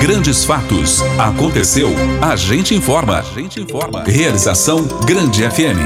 Grandes fatos. Aconteceu. A gente informa. A gente informa. Realização Grande FM.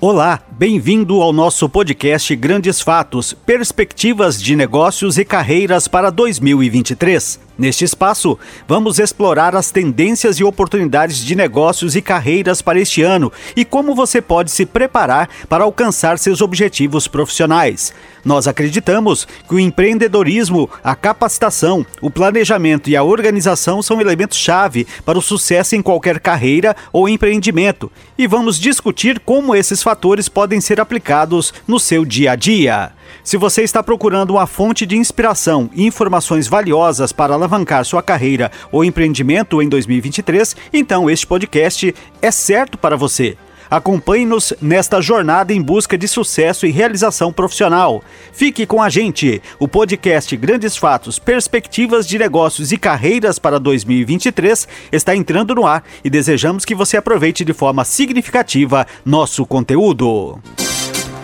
Olá, bem-vindo ao nosso podcast Grandes Fatos, Perspectivas de Negócios e Carreiras para 2023. Neste espaço, vamos explorar as tendências e oportunidades de negócios e carreiras para este ano e como você pode se preparar para alcançar seus objetivos profissionais. Nós acreditamos que o empreendedorismo, a capacitação, o planejamento e a organização são elementos-chave para o sucesso em qualquer carreira ou empreendimento e vamos discutir como esses fatores podem ser aplicados no seu dia a dia. Se você está procurando uma fonte de inspiração e informações valiosas para alavancar sua carreira ou empreendimento em 2023, então este podcast é certo para você. Acompanhe-nos nesta jornada em busca de sucesso e realização profissional. Fique com a gente. O podcast Grandes Fatos, Perspectivas de Negócios e Carreiras para 2023 está entrando no ar e desejamos que você aproveite de forma significativa nosso conteúdo.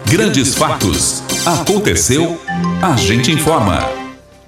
Grandes Fatos. Aconteceu, a gente informa.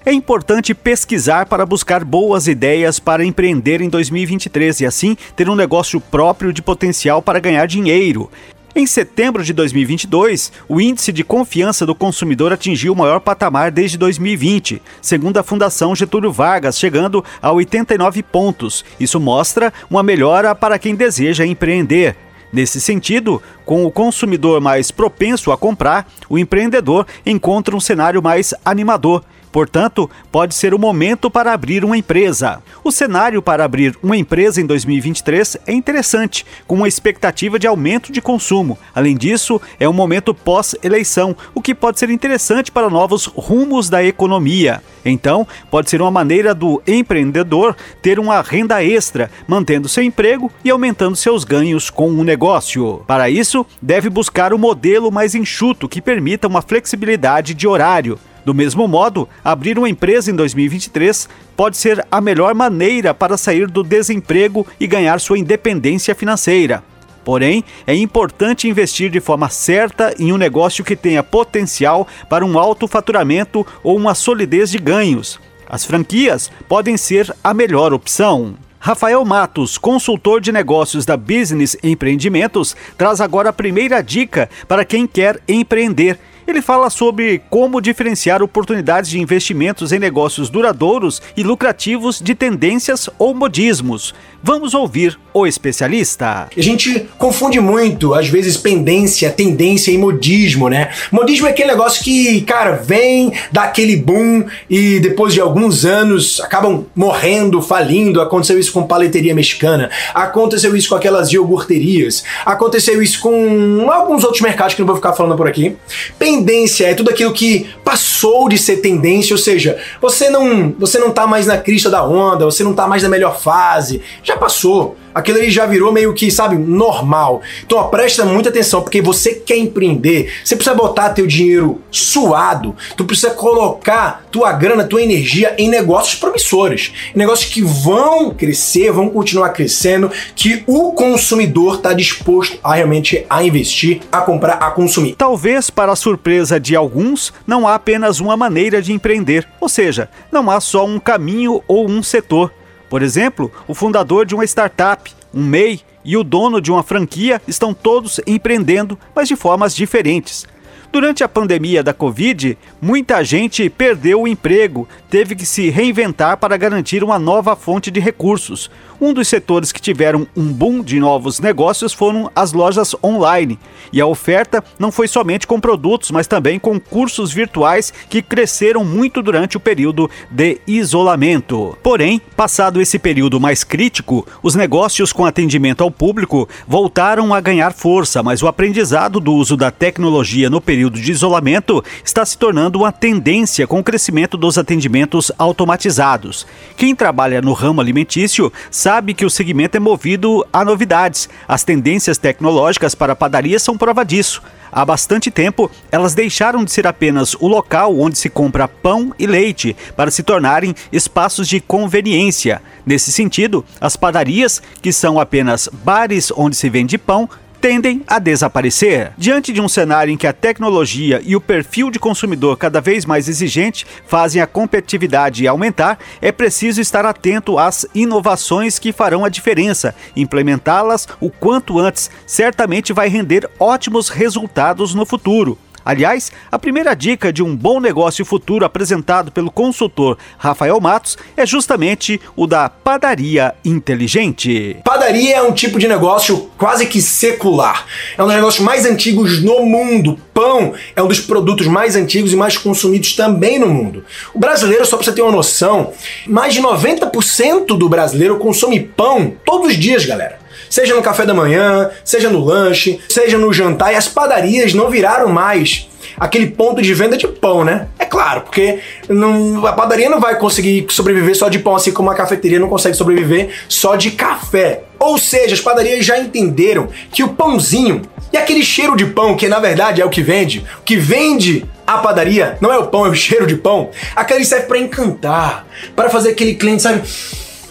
É importante pesquisar para buscar boas ideias para empreender em 2023 e assim ter um negócio próprio de potencial para ganhar dinheiro. Em setembro de 2022, o índice de confiança do consumidor atingiu o maior patamar desde 2020, segundo a Fundação Getúlio Vargas, chegando a 89 pontos. Isso mostra uma melhora para quem deseja empreender. Nesse sentido, com o consumidor mais propenso a comprar, o empreendedor encontra um cenário mais animador Portanto, pode ser o momento para abrir uma empresa. O cenário para abrir uma empresa em 2023 é interessante, com uma expectativa de aumento de consumo. Além disso, é um momento pós-eleição, o que pode ser interessante para novos rumos da economia. Então, pode ser uma maneira do empreendedor ter uma renda extra, mantendo seu emprego e aumentando seus ganhos com o um negócio. Para isso, deve buscar o um modelo mais enxuto que permita uma flexibilidade de horário. Do mesmo modo, abrir uma empresa em 2023 pode ser a melhor maneira para sair do desemprego e ganhar sua independência financeira. Porém, é importante investir de forma certa em um negócio que tenha potencial para um alto faturamento ou uma solidez de ganhos. As franquias podem ser a melhor opção. Rafael Matos, consultor de negócios da Business Empreendimentos, traz agora a primeira dica para quem quer empreender ele fala sobre como diferenciar oportunidades de investimentos em negócios duradouros e lucrativos de tendências ou modismos. Vamos ouvir o especialista. A gente confunde muito, às vezes, pendência, tendência e modismo, né? Modismo é aquele negócio que, cara, vem, dá aquele boom e depois de alguns anos acabam morrendo, falindo. Aconteceu isso com paleteria mexicana, aconteceu isso com aquelas iogurterias, aconteceu isso com alguns outros mercados que não vou ficar falando por aqui. Tendência é tudo aquilo que passou de ser tendência, ou seja, você não, você não tá mais na crista da onda, você não tá mais na melhor fase, já já passou. Aquilo ali já virou meio que, sabe, normal. Então, ó, presta muita atenção, porque você quer empreender, você precisa botar teu dinheiro suado, tu precisa colocar tua grana, tua energia em negócios promissores, em negócios que vão crescer, vão continuar crescendo, que o consumidor está disposto a realmente a investir, a comprar, a consumir. Talvez para a surpresa de alguns, não há apenas uma maneira de empreender, ou seja, não há só um caminho ou um setor. Por exemplo, o fundador de uma startup, um MEI, e o dono de uma franquia estão todos empreendendo, mas de formas diferentes. Durante a pandemia da Covid, muita gente perdeu o emprego, teve que se reinventar para garantir uma nova fonte de recursos. Um dos setores que tiveram um boom de novos negócios foram as lojas online. E a oferta não foi somente com produtos, mas também com cursos virtuais que cresceram muito durante o período de isolamento. Porém, passado esse período mais crítico, os negócios com atendimento ao público voltaram a ganhar força, mas o aprendizado do uso da tecnologia no período de isolamento está se tornando uma tendência com o crescimento dos atendimentos automatizados. Quem trabalha no ramo alimentício sabe que o segmento é movido a novidades. As tendências tecnológicas para a padaria são prova disso. Há bastante tempo, elas deixaram de ser apenas o local onde se compra pão e leite para se tornarem espaços de conveniência. Nesse sentido, as padarias, que são apenas bares onde se vende pão, tendem a desaparecer. Diante de um cenário em que a tecnologia e o perfil de consumidor cada vez mais exigente fazem a competitividade aumentar, é preciso estar atento às inovações que farão a diferença. Implementá-las o quanto antes certamente vai render ótimos resultados no futuro. Aliás, a primeira dica de um bom negócio futuro apresentado pelo consultor Rafael Matos é justamente o da padaria inteligente. Padaria é um tipo de negócio quase que secular. É um dos negócios mais antigos no mundo. Pão é um dos produtos mais antigos e mais consumidos também no mundo. O brasileiro, só para você ter uma noção, mais de 90% do brasileiro consome pão todos os dias, galera seja no café da manhã, seja no lanche, seja no jantar, e as padarias não viraram mais aquele ponto de venda de pão, né? É claro, porque não, a padaria não vai conseguir sobreviver só de pão, assim como a cafeteria não consegue sobreviver só de café. Ou seja, as padarias já entenderam que o pãozinho e aquele cheiro de pão, que na verdade é o que vende, o que vende a padaria não é o pão, é o cheiro de pão, aquele serve para encantar, para fazer aquele cliente, sabe,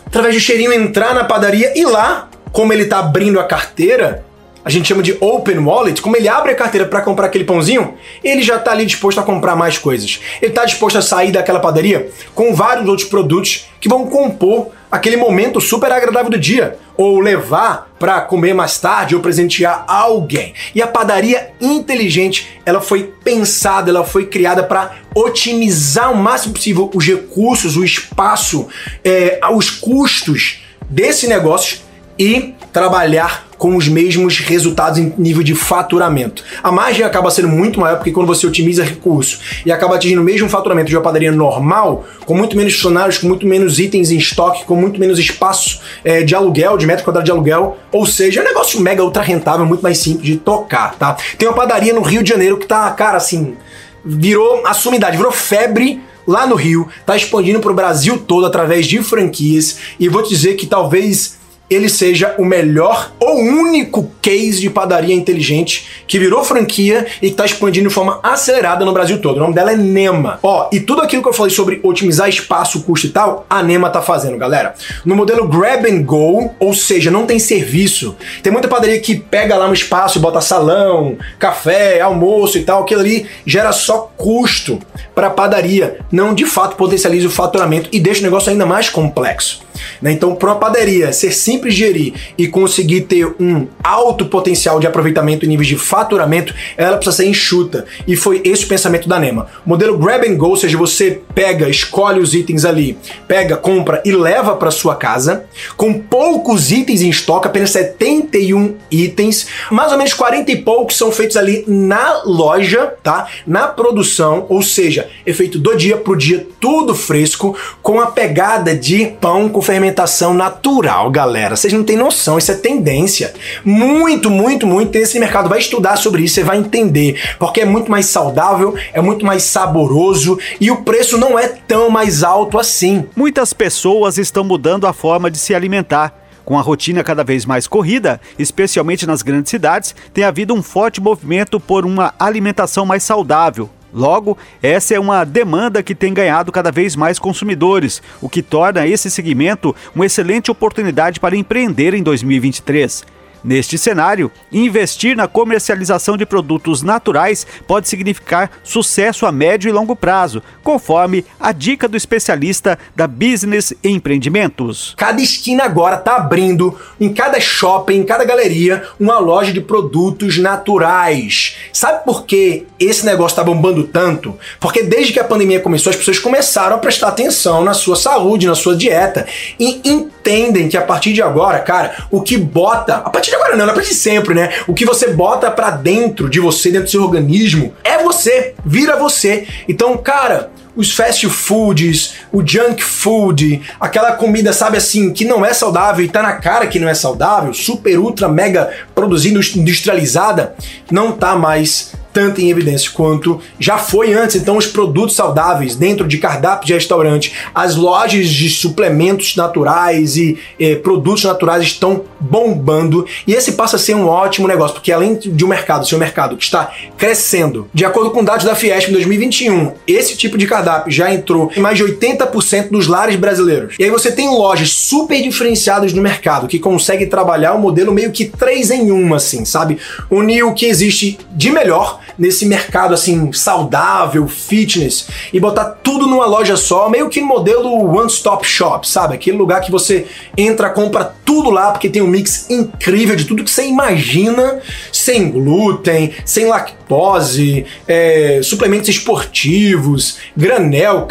através do cheirinho entrar na padaria e lá como ele está abrindo a carteira, a gente chama de open wallet, como ele abre a carteira para comprar aquele pãozinho, ele já está ali disposto a comprar mais coisas. Ele está disposto a sair daquela padaria com vários outros produtos que vão compor aquele momento super agradável do dia, ou levar para comer mais tarde ou presentear alguém. E a padaria inteligente, ela foi pensada, ela foi criada para otimizar o máximo possível os recursos, o espaço, é, os custos desse negócio e trabalhar com os mesmos resultados em nível de faturamento. A margem acaba sendo muito maior porque quando você otimiza recurso e acaba atingindo o mesmo faturamento de uma padaria normal, com muito menos funcionários, com muito menos itens em estoque, com muito menos espaço é, de aluguel, de metro quadrado de aluguel, ou seja, é um negócio mega ultra rentável, muito mais simples de tocar, tá? Tem uma padaria no Rio de Janeiro que tá, cara, assim, virou a sumidade, virou febre lá no Rio, tá expandindo para o Brasil todo através de franquias e vou te dizer que talvez ele seja o melhor ou único case de padaria inteligente que virou franquia e está expandindo de forma acelerada no Brasil todo. O nome dela é Nema. Ó, e tudo aquilo que eu falei sobre otimizar espaço, custo e tal, a Nema tá fazendo, galera. No modelo Grab and Go, ou seja, não tem serviço. Tem muita padaria que pega lá no espaço e bota salão, café, almoço e tal, aquilo ali gera só custo para padaria, não de fato potencializa o faturamento e deixa o negócio ainda mais complexo. Né? Então, para uma padaria ser simples de gerir e conseguir ter um alto potencial de aproveitamento em níveis de faturamento, ela precisa ser enxuta. E foi esse o pensamento da Nema. O modelo Grab and Go, ou seja, você pega, escolhe os itens ali, pega, compra e leva para sua casa, com poucos itens em estoque, apenas 71 itens, mais ou menos 40 e poucos são feitos ali na loja, tá? Na produção, ou seja, é feito do dia pro dia, tudo fresco, com a pegada de pão com fermentação natural, galera. Vocês não têm noção, isso é tendência. Muito, muito, muito. Esse mercado vai estudar sobre isso, você vai entender. Porque é muito mais saudável, é muito mais saboroso e o preço não é tão mais alto assim. Muitas pessoas estão mudando a forma de se alimentar. Com a rotina cada vez mais corrida, especialmente nas grandes cidades, tem havido um forte movimento por uma alimentação mais saudável, Logo, essa é uma demanda que tem ganhado cada vez mais consumidores, o que torna esse segmento uma excelente oportunidade para empreender em 2023. Neste cenário, investir na comercialização de produtos naturais pode significar sucesso a médio e longo prazo, conforme a dica do especialista da Business Empreendimentos. Cada esquina agora está abrindo, em cada shopping, em cada galeria, uma loja de produtos naturais. Sabe por que esse negócio está bombando tanto? Porque desde que a pandemia começou, as pessoas começaram a prestar atenção na sua saúde, na sua dieta e entendem que a partir de agora, cara, o que bota, a partir de agora não, é pra de sempre, né? O que você bota para dentro de você, dentro do seu organismo, é você, vira você. Então, cara, os fast foods, o junk food, aquela comida, sabe assim, que não é saudável e tá na cara que não é saudável, super, ultra, mega produzida, industrializada, não tá mais tanto em evidência quanto já foi antes. Então, os produtos saudáveis dentro de cardápio de restaurante, as lojas de suplementos naturais e eh, produtos naturais estão bombando. E esse passa a ser um ótimo negócio, porque além de um mercado ser um mercado que está crescendo, de acordo com dados da Fiesp em 2021, esse tipo de cardápio já entrou em mais de 80% dos lares brasileiros. E aí você tem lojas super diferenciadas no mercado que conseguem trabalhar o um modelo meio que três em uma, assim, sabe? Unir o que existe de melhor nesse mercado assim saudável, fitness e botar tudo numa loja só, meio que no modelo one stop shop, sabe? Aquele lugar que você entra, compra tudo lá porque tem um mix incrível de tudo que você imagina, sem glúten, sem lactose, é, suplementos esportivos, granel,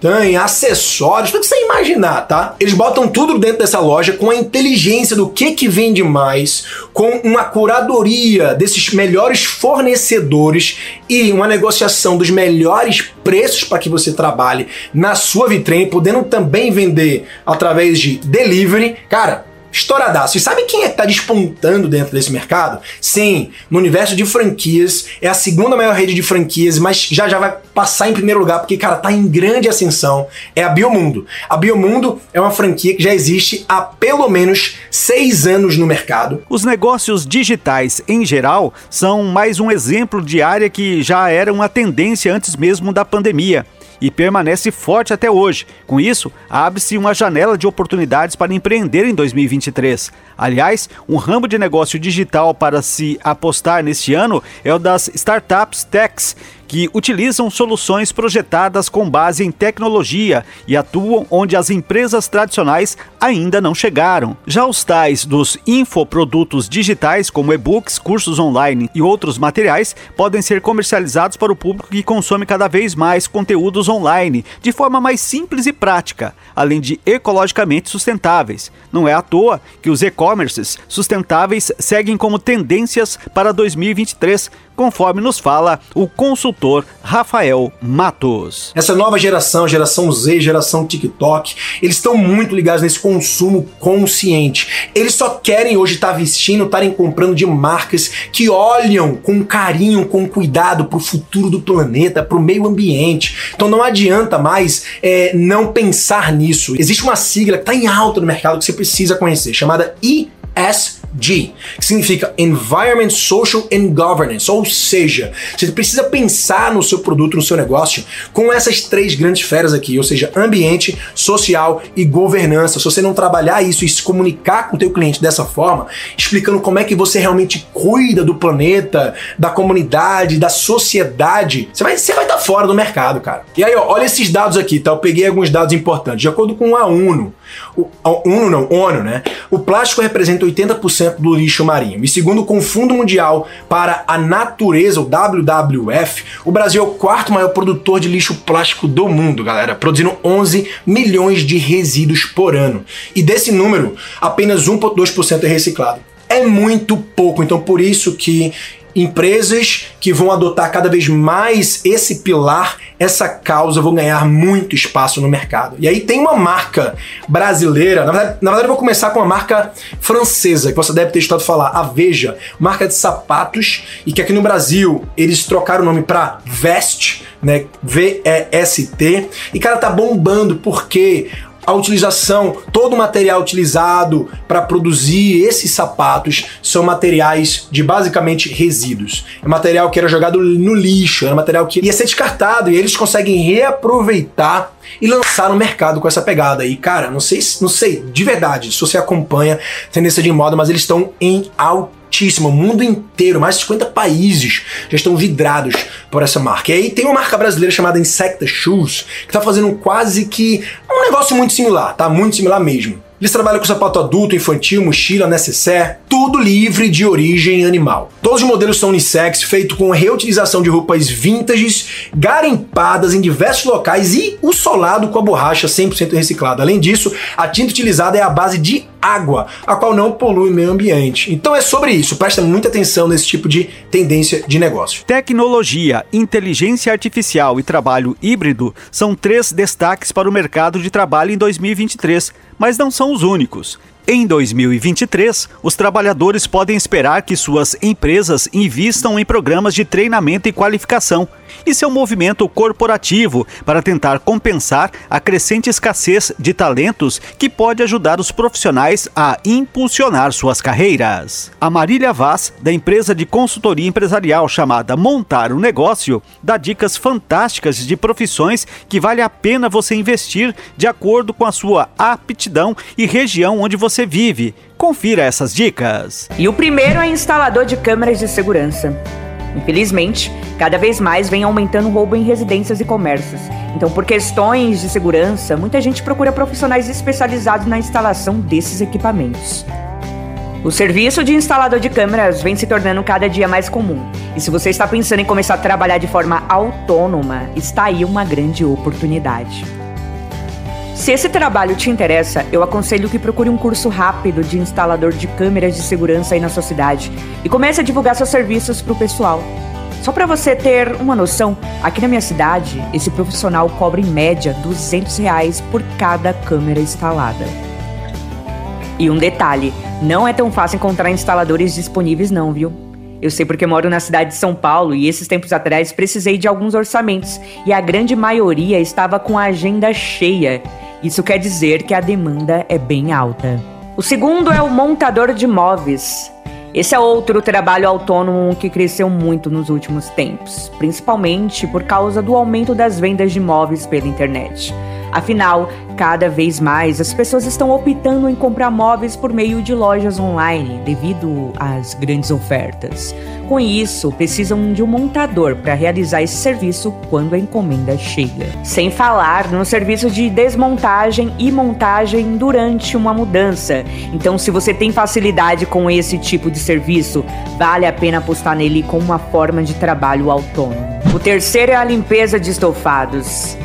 castanha, acessórios, tudo que você imaginar, tá? Eles botam tudo dentro dessa loja com a inteligência do que que vende mais, com uma curadoria desses melhores fornecedores e uma negociação dos melhores preços para que você trabalhe na sua vitrine, podendo também vender através de delivery. Cara, estouradaço. E sabe quem é que tá despontando dentro desse mercado? Sim, no universo de franquias, é a segunda maior rede de franquias, mas já já vai passar em primeiro lugar, porque, cara, tá em grande ascensão, é a Biomundo. A Biomundo é uma franquia que já existe há pelo menos seis anos no mercado. Os negócios digitais, em geral, são mais um exemplo de área que já era uma tendência antes mesmo da pandemia e permanece forte até hoje. Com isso, abre-se uma janela de oportunidades para empreender em 2023. Aliás, um ramo de negócio digital para se apostar neste ano é o das startups techs, que utilizam soluções projetadas com base em tecnologia e atuam onde as empresas tradicionais ainda não chegaram. Já os tais dos infoprodutos digitais, como e-books, cursos online e outros materiais, podem ser comercializados para o público que consome cada vez mais conteúdos online de forma mais simples e prática, além de ecologicamente sustentáveis. Não é à toa que os e-commerces sustentáveis seguem como tendências para 2023 conforme nos fala o consultor Rafael Matos. Essa nova geração, geração Z, geração TikTok, eles estão muito ligados nesse consumo consciente. Eles só querem hoje estar tá vestindo, estarem comprando de marcas que olham com carinho, com cuidado para o futuro do planeta, para o meio ambiente. Então não adianta mais é, não pensar nisso. Existe uma sigla que está em alta no mercado que você precisa conhecer, chamada ESG G, que significa Environment, Social and Governance, ou seja, você precisa pensar no seu produto, no seu negócio, com essas três grandes esferas aqui, ou seja, ambiente, social e governança. Se você não trabalhar isso e se comunicar com o teu cliente dessa forma, explicando como é que você realmente cuida do planeta, da comunidade, da sociedade, você vai você vai estar fora do mercado, cara. E aí, ó, olha esses dados aqui, tá? Eu peguei alguns dados importantes. De acordo com a ONU, o, a ONU não, ONU, né? O plástico representa 80% do lixo marinho. E segundo o Fundo Mundial para a Natureza, o WWF, o Brasil é o quarto maior produtor de lixo plástico do mundo, galera, produzindo 11 milhões de resíduos por ano. E desse número, apenas 1,2% é reciclado é muito pouco. Então, por isso que empresas que vão adotar cada vez mais esse pilar, essa causa, vão ganhar muito espaço no mercado. E aí tem uma marca brasileira, na verdade, na verdade eu vou começar com uma marca francesa, que você deve ter estado falar, a Veja, marca de sapatos, e que aqui no Brasil eles trocaram o nome para Vest, né, V-E-S-T, e cara, tá bombando porque a utilização, todo o material utilizado para produzir esses sapatos são materiais de basicamente resíduos. É material que era jogado no lixo, era material que ia ser descartado e eles conseguem reaproveitar e lançar no mercado com essa pegada. E cara, não sei, não sei de verdade se você acompanha tendência de moda, mas eles estão em alto altíssima, o mundo inteiro, mais de 50 países já estão vidrados por essa marca. E aí tem uma marca brasileira chamada Insecta Shoes, que está fazendo quase que um negócio muito similar, tá? Muito similar mesmo. Eles trabalham com sapato adulto, infantil, mochila, necessaire, tudo livre de origem animal. Todos os modelos são unissex, feito com reutilização de roupas vintages, garimpadas em diversos locais e o solado com a borracha 100% reciclada. Além disso, a tinta utilizada é a base de água, a qual não polui o meio ambiente. Então é sobre isso, presta muita atenção nesse tipo de tendência de negócio. Tecnologia, inteligência artificial e trabalho híbrido são três destaques para o mercado de trabalho em 2023, mas não são os únicos. Em 2023, os trabalhadores podem esperar que suas empresas invistam em programas de treinamento e qualificação. Isso é um movimento corporativo para tentar compensar a crescente escassez de talentos que pode ajudar os profissionais a impulsionar suas carreiras. A Marília Vaz, da empresa de consultoria empresarial chamada Montar um Negócio, dá dicas fantásticas de profissões que vale a pena você investir de acordo com a sua aptidão e região onde você vive. Confira essas dicas. E o primeiro é instalador de câmeras de segurança. Infelizmente, cada vez mais vem aumentando o roubo em residências e comércios. Então, por questões de segurança, muita gente procura profissionais especializados na instalação desses equipamentos. O serviço de instalador de câmeras vem se tornando cada dia mais comum. E se você está pensando em começar a trabalhar de forma autônoma, está aí uma grande oportunidade. Se esse trabalho te interessa, eu aconselho que procure um curso rápido de instalador de câmeras de segurança aí na sua cidade e comece a divulgar seus serviços para o pessoal. Só para você ter uma noção, aqui na minha cidade, esse profissional cobra em média 200 reais por cada câmera instalada. E um detalhe, não é tão fácil encontrar instaladores disponíveis não, viu? Eu sei porque moro na cidade de São Paulo e esses tempos atrás precisei de alguns orçamentos e a grande maioria estava com a agenda cheia. Isso quer dizer que a demanda é bem alta. O segundo é o montador de móveis. Esse é outro trabalho autônomo que cresceu muito nos últimos tempos, principalmente por causa do aumento das vendas de móveis pela internet. Afinal, cada vez mais as pessoas estão optando em comprar móveis por meio de lojas online devido às grandes ofertas. Com isso, precisam de um montador para realizar esse serviço quando a encomenda chega. Sem falar no serviço de desmontagem e montagem durante uma mudança. Então, se você tem facilidade com esse tipo de serviço, vale a pena apostar nele como uma forma de trabalho autônomo. O terceiro é a limpeza de estofados.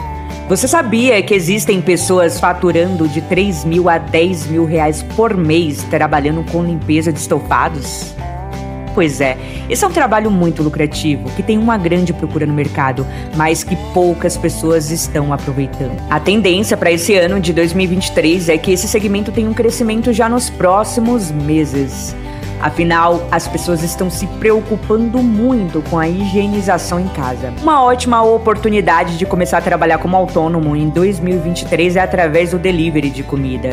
Você sabia que existem pessoas faturando de 3 mil a 10 mil reais por mês trabalhando com limpeza de estofados? Pois é, esse é um trabalho muito lucrativo, que tem uma grande procura no mercado, mas que poucas pessoas estão aproveitando. A tendência para esse ano de 2023 é que esse segmento tenha um crescimento já nos próximos meses. Afinal, as pessoas estão se preocupando muito com a higienização em casa. Uma ótima oportunidade de começar a trabalhar como autônomo em 2023 é através do delivery de comida.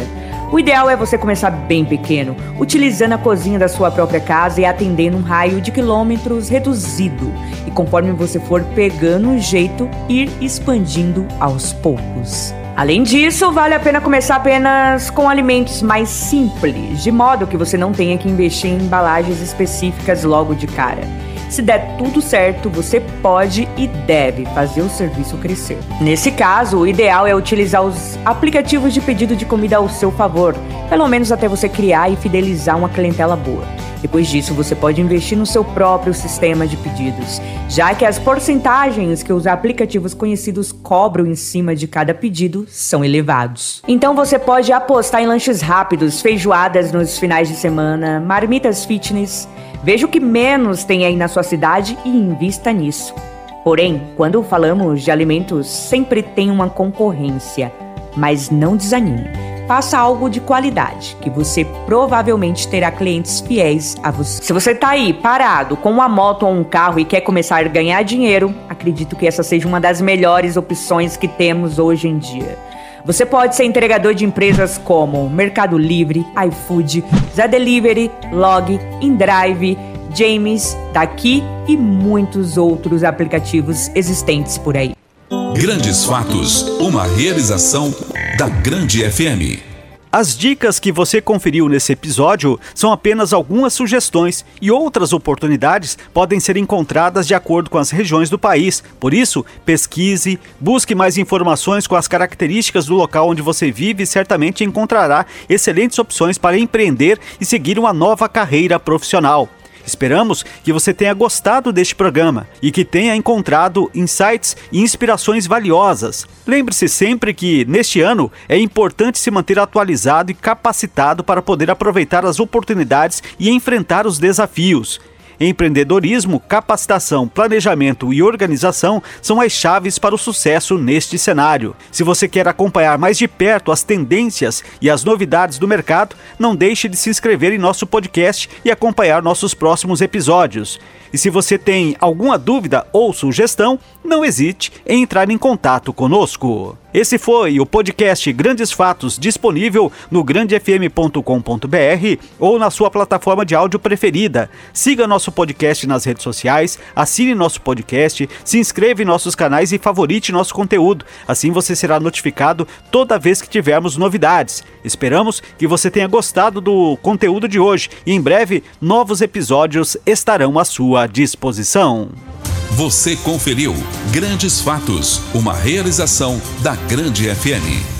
O ideal é você começar bem pequeno, utilizando a cozinha da sua própria casa e atendendo um raio de quilômetros reduzido. E conforme você for pegando o jeito, ir expandindo aos poucos. Além disso, vale a pena começar apenas com alimentos mais simples, de modo que você não tenha que investir em embalagens específicas logo de cara. Se der tudo certo, você pode e deve fazer o serviço crescer. Nesse caso, o ideal é utilizar os aplicativos de pedido de comida ao seu favor, pelo menos até você criar e fidelizar uma clientela boa. Depois disso, você pode investir no seu próprio sistema de pedidos, já que as porcentagens que os aplicativos conhecidos cobram em cima de cada pedido são elevados. Então você pode apostar em lanches rápidos, feijoadas nos finais de semana, marmitas fitness. Veja o que menos tem aí na sua cidade e invista nisso. Porém, quando falamos de alimentos, sempre tem uma concorrência, mas não desanime faça algo de qualidade, que você provavelmente terá clientes fiéis a você. Se você está aí parado com uma moto ou um carro e quer começar a ganhar dinheiro, acredito que essa seja uma das melhores opções que temos hoje em dia. Você pode ser entregador de empresas como Mercado Livre, iFood, Zé Delivery, Log, InDrive, James, Daqui e muitos outros aplicativos existentes por aí. Grandes Fatos, uma realização da Grande FM. As dicas que você conferiu nesse episódio são apenas algumas sugestões e outras oportunidades podem ser encontradas de acordo com as regiões do país. Por isso, pesquise, busque mais informações com as características do local onde você vive e certamente encontrará excelentes opções para empreender e seguir uma nova carreira profissional. Esperamos que você tenha gostado deste programa e que tenha encontrado insights e inspirações valiosas. Lembre-se sempre que, neste ano, é importante se manter atualizado e capacitado para poder aproveitar as oportunidades e enfrentar os desafios. Empreendedorismo, capacitação, planejamento e organização são as chaves para o sucesso neste cenário. Se você quer acompanhar mais de perto as tendências e as novidades do mercado, não deixe de se inscrever em nosso podcast e acompanhar nossos próximos episódios. E se você tem alguma dúvida ou sugestão, não hesite em entrar em contato conosco. Esse foi o podcast Grandes Fatos, disponível no grandefm.com.br ou na sua plataforma de áudio preferida. Siga nosso podcast nas redes sociais, assine nosso podcast, se inscreva em nossos canais e favorite nosso conteúdo. Assim você será notificado toda vez que tivermos novidades. Esperamos que você tenha gostado do conteúdo de hoje e em breve novos episódios estarão à sua disposição. Você conferiu Grandes Fatos, uma realização da Grande FM.